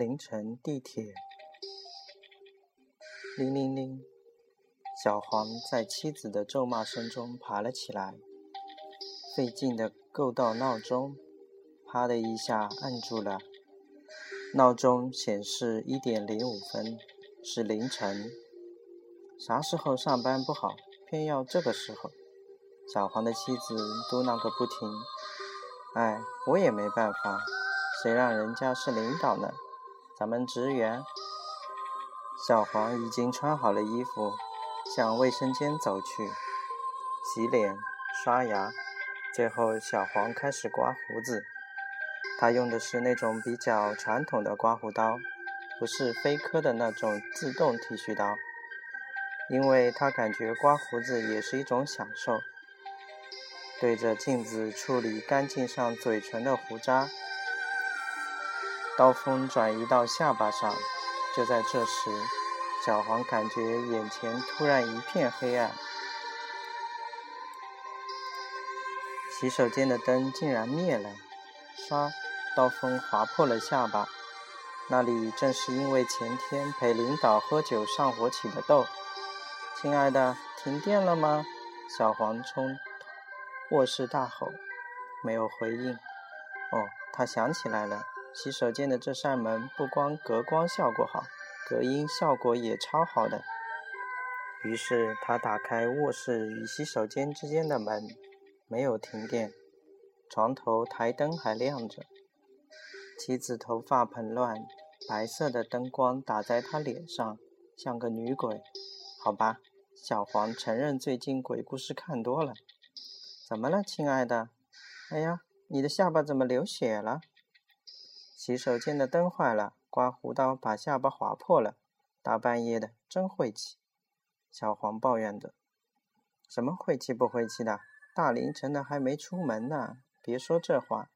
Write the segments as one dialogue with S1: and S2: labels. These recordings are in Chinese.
S1: 凌晨地铁，铃铃铃，小黄在妻子的咒骂声中爬了起来，费劲地够到闹钟，啪的一下按住了。闹钟显示一点零五分，是凌晨。啥时候上班不好，偏要这个时候？小黄的妻子嘟囔个不停。哎，我也没办法，谁让人家是领导呢？咱们职员。小黄已经穿好了衣服，向卫生间走去，洗脸、刷牙，最后小黄开始刮胡子。他用的是那种比较传统的刮胡刀，不是飞科的那种自动剃须刀，因为他感觉刮胡子也是一种享受。对着镜子处理干净上嘴唇的胡渣。刀锋转移到下巴上，就在这时，小黄感觉眼前突然一片黑暗，洗手间的灯竟然灭了。唰，刀锋划破了下巴，那里正是因为前天陪领导喝酒上火起的痘。亲爱的，停电了吗？小黄冲卧室大吼，没有回应。哦，他想起来了。洗手间的这扇门不光隔光效果好，隔音效果也超好的。于是他打开卧室与洗手间之间的门，没有停电，床头台灯还亮着。妻子头发蓬乱，白色的灯光打在她脸上，像个女鬼。好吧，小黄承认最近鬼故事看多了。怎么了，亲爱的？哎呀，你的下巴怎么流血了？洗手间的灯坏了，刮胡刀把下巴划破了。大半夜的，真晦气。小黄抱怨着：“什么晦气不晦气的？大凌晨的还没出门呢。别说这话，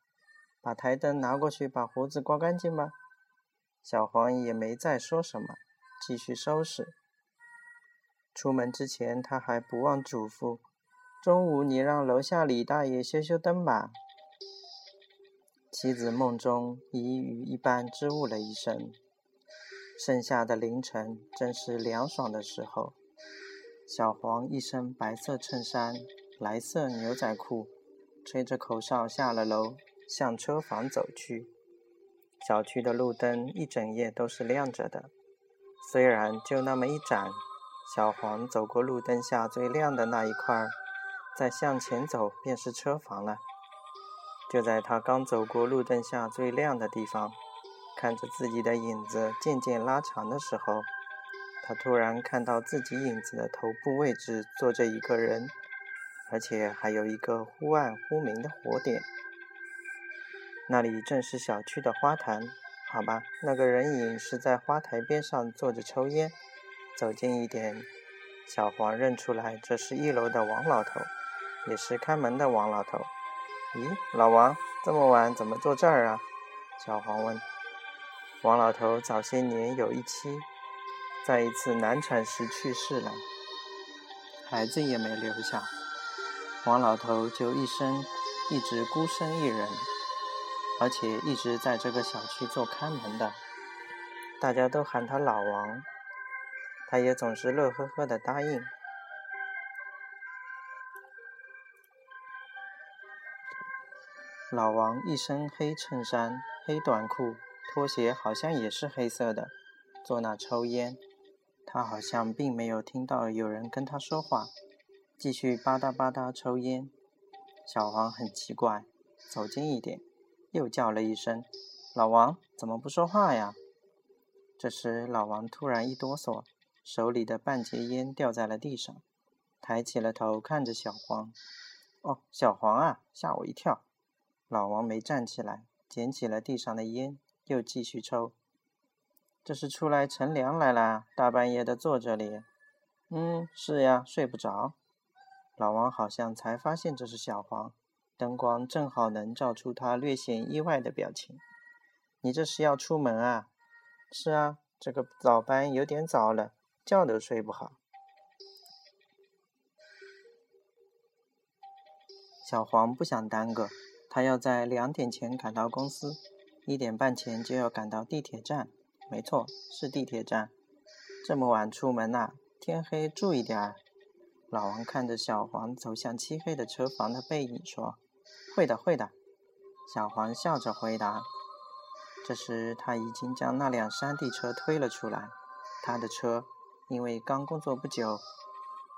S1: 把台灯拿过去，把胡子刮干净吧。”小黄也没再说什么，继续收拾。出门之前，他还不忘嘱咐：“中午你让楼下李大爷修修灯吧。”妻子梦中已雨一般支吾了一声。盛夏的凌晨正是凉爽的时候。小黄一身白色衬衫、蓝色牛仔裤，吹着口哨下了楼，向车房走去。小区的路灯一整夜都是亮着的，虽然就那么一盏。小黄走过路灯下最亮的那一块，再向前走便是车房了。就在他刚走过路灯下最亮的地方，看着自己的影子渐渐拉长的时候，他突然看到自己影子的头部位置坐着一个人，而且还有一个忽暗忽明的火点。那里正是小区的花坛，好吧，那个人影是在花台边上坐着抽烟。走近一点，小黄认出来，这是一楼的王老头，也是看门的王老头。咦，老王，这么晚怎么坐这儿啊？小黄问。王老头早些年有一妻，在一次难产时去世了，孩子也没留下。王老头就一生一直孤身一人，而且一直在这个小区做看门的，大家都喊他老王，他也总是乐呵呵的答应。老王一身黑衬衫、黑短裤，拖鞋好像也是黑色的，坐那抽烟。他好像并没有听到有人跟他说话，继续吧嗒吧嗒抽烟。小黄很奇怪，走近一点，又叫了一声：“老王，怎么不说话呀？”这时，老王突然一哆嗦，手里的半截烟掉在了地上，抬起了头看着小黄：“哦，小黄啊，吓我一跳。”老王没站起来，捡起了地上的烟，又继续抽。这是出来乘凉来啦？大半夜的坐这里？嗯，是呀，睡不着。老王好像才发现这是小黄，灯光正好能照出他略显意外的表情。你这是要出门啊？是啊，这个早班有点早了，觉都睡不好。小黄不想耽搁。他要在两点前赶到公司，一点半前就要赶到地铁站。没错，是地铁站。这么晚出门呐？天黑注意点儿。老王看着小黄走向漆黑的车房的背影说：“会的，会的。”小黄笑着回答。这时他已经将那辆山地车推了出来。他的车，因为刚工作不久，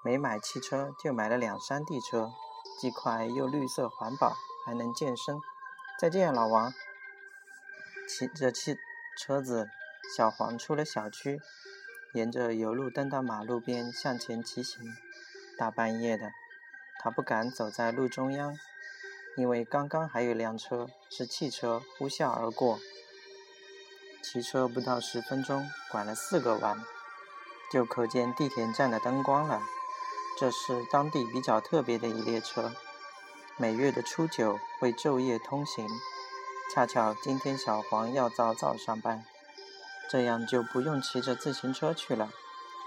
S1: 没买汽车就买了辆山地车，既快又绿色环保，还能健身。再见，老王。骑着汽车子，小黄出了小区，沿着有路灯的马路边向前骑行。大半夜的，他不敢走在路中央，因为刚刚还有辆车是汽车呼啸而过。骑车不到十分钟，拐了四个弯，就可见地铁站的灯光了。这是当地比较特别的一列车，每月的初九会昼夜通行。恰巧今天小黄要早早上班，这样就不用骑着自行车去了。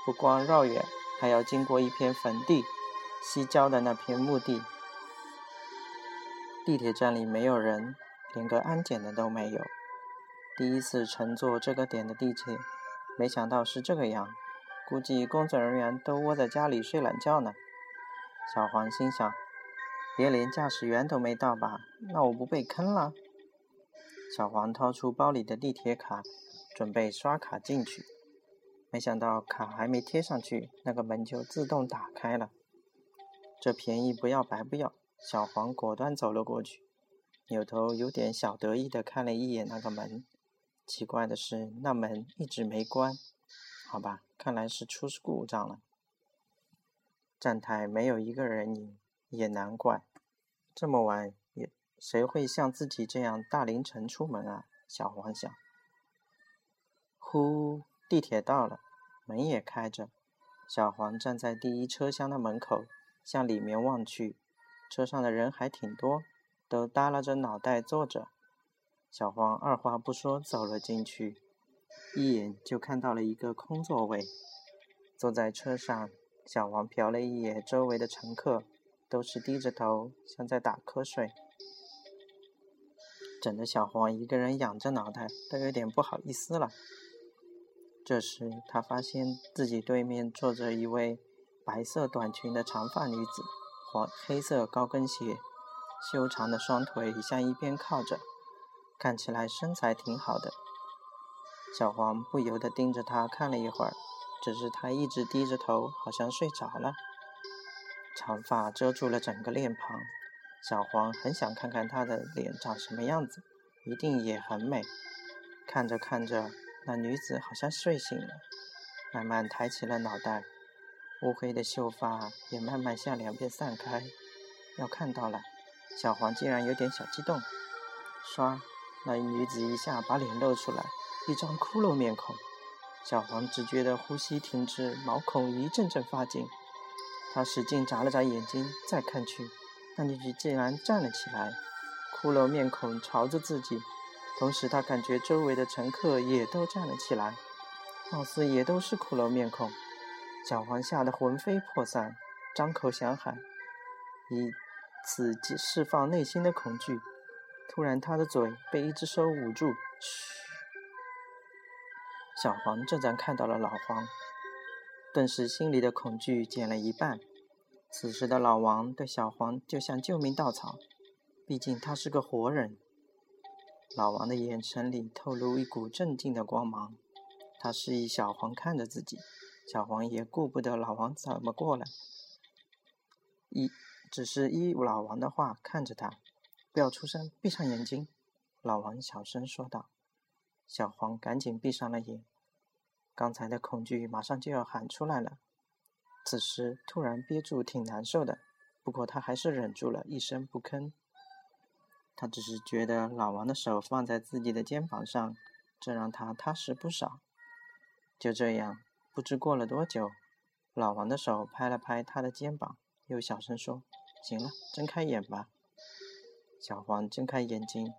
S1: 不光绕远，还要经过一片坟地，西郊的那片墓地。地铁站里没有人，连个安检的都没有。第一次乘坐这个点的地铁，没想到是这个样。估计工作人员都窝在家里睡懒觉呢。小黄心想：别连驾驶员都没到吧？那我不被坑了？小黄掏出包里的地铁卡，准备刷卡进去。没想到卡还没贴上去，那个门就自动打开了。这便宜不要白不要，小黄果断走了过去，扭头有点小得意地看了一眼那个门。奇怪的是，那门一直没关。好吧，看来是出故障了。站台没有一个人影，也难怪。这么晚也谁会像自己这样大凌晨出门啊？小黄想。呼，地铁到了，门也开着。小黄站在第一车厢的门口，向里面望去，车上的人还挺多，都耷拉着脑袋坐着。小黄二话不说走了进去，一眼就看到了一个空座位。坐在车上，小黄瞟了一眼周围的乘客，都是低着头，像在打瞌睡，整得小黄一个人仰着脑袋，都有点不好意思了。这时，他发现自己对面坐着一位白色短裙的长发女子，黄黑色高跟鞋，修长的双腿向一边靠着。看起来身材挺好的，小黄不由得盯着他看了一会儿，只是他一直低着头，好像睡着了。长发遮住了整个脸庞，小黄很想看看她的脸长什么样子，一定也很美。看着看着，那女子好像睡醒了，慢慢抬起了脑袋，乌黑的秀发也慢慢向两边散开。要看到了，小黄竟然有点小激动，刷。那女子一下把脸露出来，一张骷髅面孔。小黄只觉得呼吸停止，毛孔一阵阵发紧。他使劲眨了眨眼睛，再看去，那女子竟然站了起来，骷髅面孔朝着自己。同时，他感觉周围的乘客也都站了起来，貌似也都是骷髅面孔。小黄吓得魂飞魄散，张口想喊，以此释放内心的恐惧。突然，他的嘴被一只手捂住。嘘！小黄这才看到了老黄，顿时心里的恐惧减了一半。此时的老王对小黄就像救命稻草，毕竟他是个活人。老王的眼神里透露一股镇静的光芒，他示意小黄看着自己。小黄也顾不得老王怎么过来，一只是依老王的话看着他。不要出声，闭上眼睛。”老王小声说道。小黄赶紧闭上了眼，刚才的恐惧马上就要喊出来了。此时突然憋住，挺难受的。不过他还是忍住了，一声不吭。他只是觉得老王的手放在自己的肩膀上，这让他踏实不少。就这样，不知过了多久，老王的手拍了拍他的肩膀，又小声说：“行了，睁开眼吧。”小黄睁开眼睛，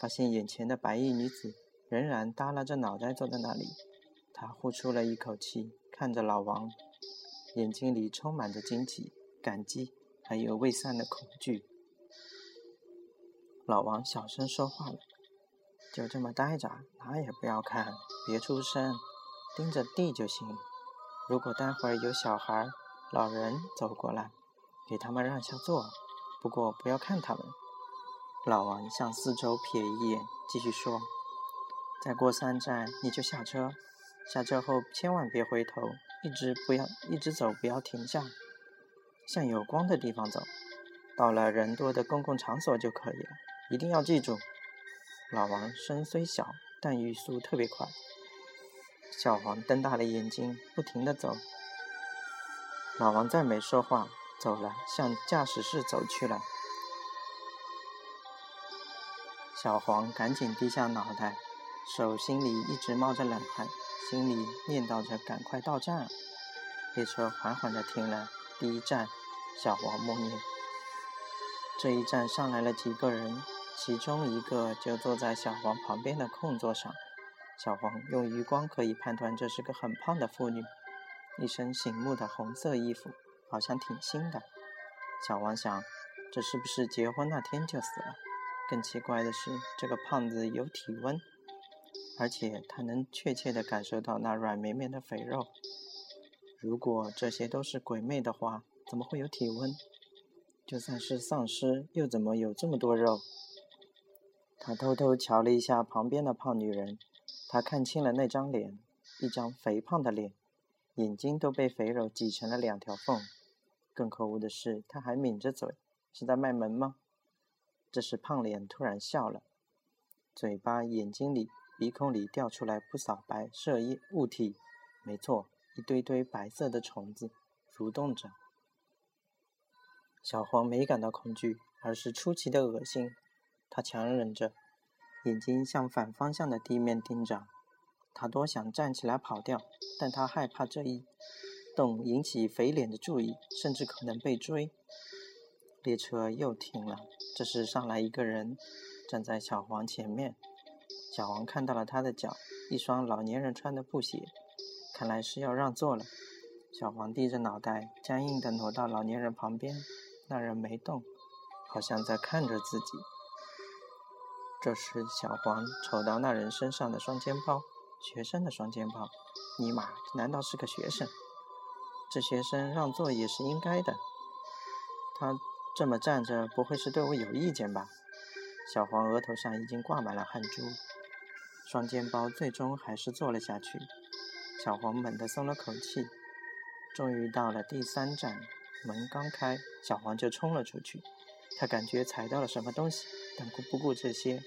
S1: 发现眼前的白衣女子仍然耷拉着脑袋坐在那里。他呼出了一口气，看着老王，眼睛里充满着惊奇、感激，还有未散的恐惧。老王小声说话了：“就这么待着，哪也不要看，别出声，盯着地就行。如果待会儿有小孩、老人走过来，给他们让下座，不过不要看他们。老王向四周瞥一眼，继续说：“再过三站你就下车，下车后千万别回头，一直不要一直走，不要停下，向有光的地方走。到了人多的公共场所就可以了，一定要记住。”老王声虽小，但语速特别快。小黄瞪大了眼睛，不停地走。老王再没说话，走了，向驾驶室走去了。小黄赶紧低下脑袋，手心里一直冒着冷汗，心里念叨着赶快到站。列车缓缓地停了，第一站，小黄默念：“这一站上来了几个人。”其中一个就坐在小黄旁边的空座上，小黄用余光可以判断这是个很胖的妇女，一身醒目的红色衣服，好像挺新的。小黄想，这是不是结婚那天就死了？更奇怪的是，这个胖子有体温，而且他能确切地感受到那软绵绵的肥肉。如果这些都是鬼魅的话，怎么会有体温？就算是丧尸，又怎么有这么多肉？他偷偷瞧了一下旁边的胖女人，他看清了那张脸，一张肥胖的脸，眼睛都被肥肉挤成了两条缝。更可恶的是，他还抿着嘴，是在卖萌吗？这时，胖脸突然笑了，嘴巴、眼睛里、鼻孔里掉出来不少白色液物体，没错，一堆堆白色的虫子蠕动着。小黄没感到恐惧，而是出奇的恶心。他强忍着，眼睛向反方向的地面盯着。他多想站起来跑掉，但他害怕这一动引起肥脸的注意，甚至可能被追。列车又停了。这时上来一个人，站在小黄前面。小黄看到了他的脚，一双老年人穿的布鞋，看来是要让座了。小黄低着脑袋，僵硬地挪到老年人旁边。那人没动，好像在看着自己。这时，小黄瞅到那人身上的双肩包，学生的双肩包。尼玛，难道是个学生？这学生让座也是应该的。他这么站着，不会是对我有意见吧？小黄额头上已经挂满了汗珠，双肩包最终还是坐了下去。小黄猛地松了口气。终于到了第三站，门刚开，小黄就冲了出去。他感觉踩到了什么东西，但顾不顾这些，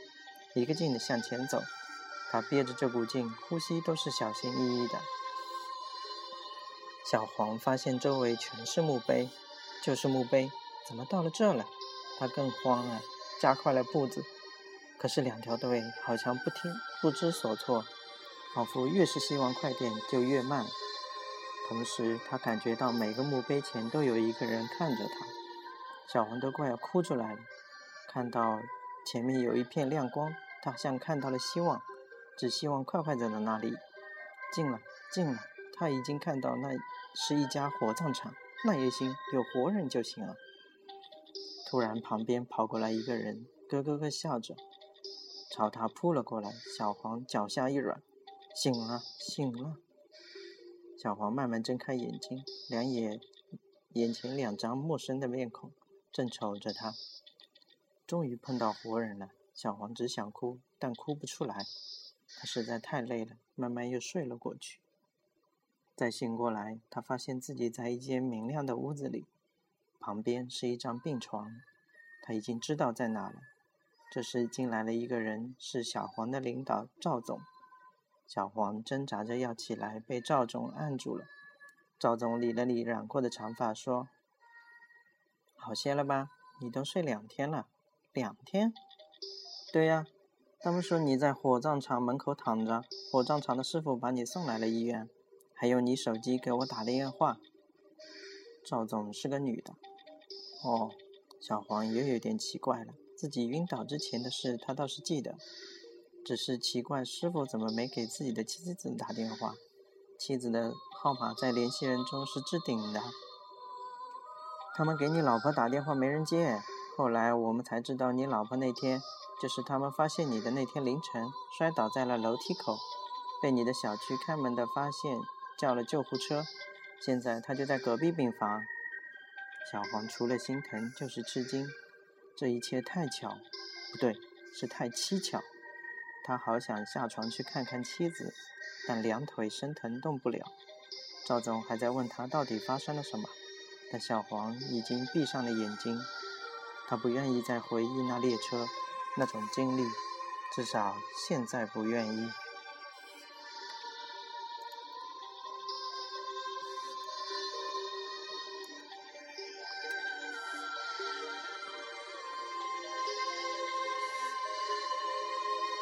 S1: 一个劲地向前走。他憋着这股劲，呼吸都是小心翼翼的。小黄发现周围全是墓碑，就是墓碑，怎么到了这了？他更慌了，加快了步子。可是两条腿好像不听，不知所措，仿佛越是希望快点就越慢。同时，他感觉到每个墓碑前都有一个人看着他。小黄都快要哭出来了，看到前面有一片亮光，他像看到了希望，只希望快快走到那里。进了，进了，他已经看到那是一家火葬场，那也行，有活人就行了。突然，旁边跑过来一个人，咯咯咯笑着，朝他扑了过来。小黄脚下一软，醒了，醒了。小黄慢慢睁开眼睛，两眼眼前两张陌生的面孔。正瞅着他，终于碰到活人了。小黄只想哭，但哭不出来。他实在太累了，慢慢又睡了过去。再醒过来，他发现自己在一间明亮的屋子里，旁边是一张病床。他已经知道在哪了。这时进来了一个人，是小黄的领导赵总。小黄挣扎着要起来，被赵总按住了。赵总理了理染过的长发，说。好些了吧？你都睡两天了，两天？对呀，他们说你在火葬场门口躺着，火葬场的师傅把你送来了医院，还有你手机给我打电话。赵总是个女的。哦，小黄也有点奇怪了，自己晕倒之前的事他倒是记得，只是奇怪师傅怎么没给自己的妻子打电话，妻子的号码在联系人中是置顶的。他们给你老婆打电话没人接，后来我们才知道，你老婆那天就是他们发现你的那天凌晨，摔倒在了楼梯口，被你的小区开门的发现，叫了救护车。现在他就在隔壁病房。小黄除了心疼就是吃惊，这一切太巧，不对，是太蹊跷。他好想下床去看看妻子，但两腿生疼动不了。赵总还在问他到底发生了什么，但小黄已经闭上了眼睛。他不愿意再回忆那列车那种经历，至少现在不愿意。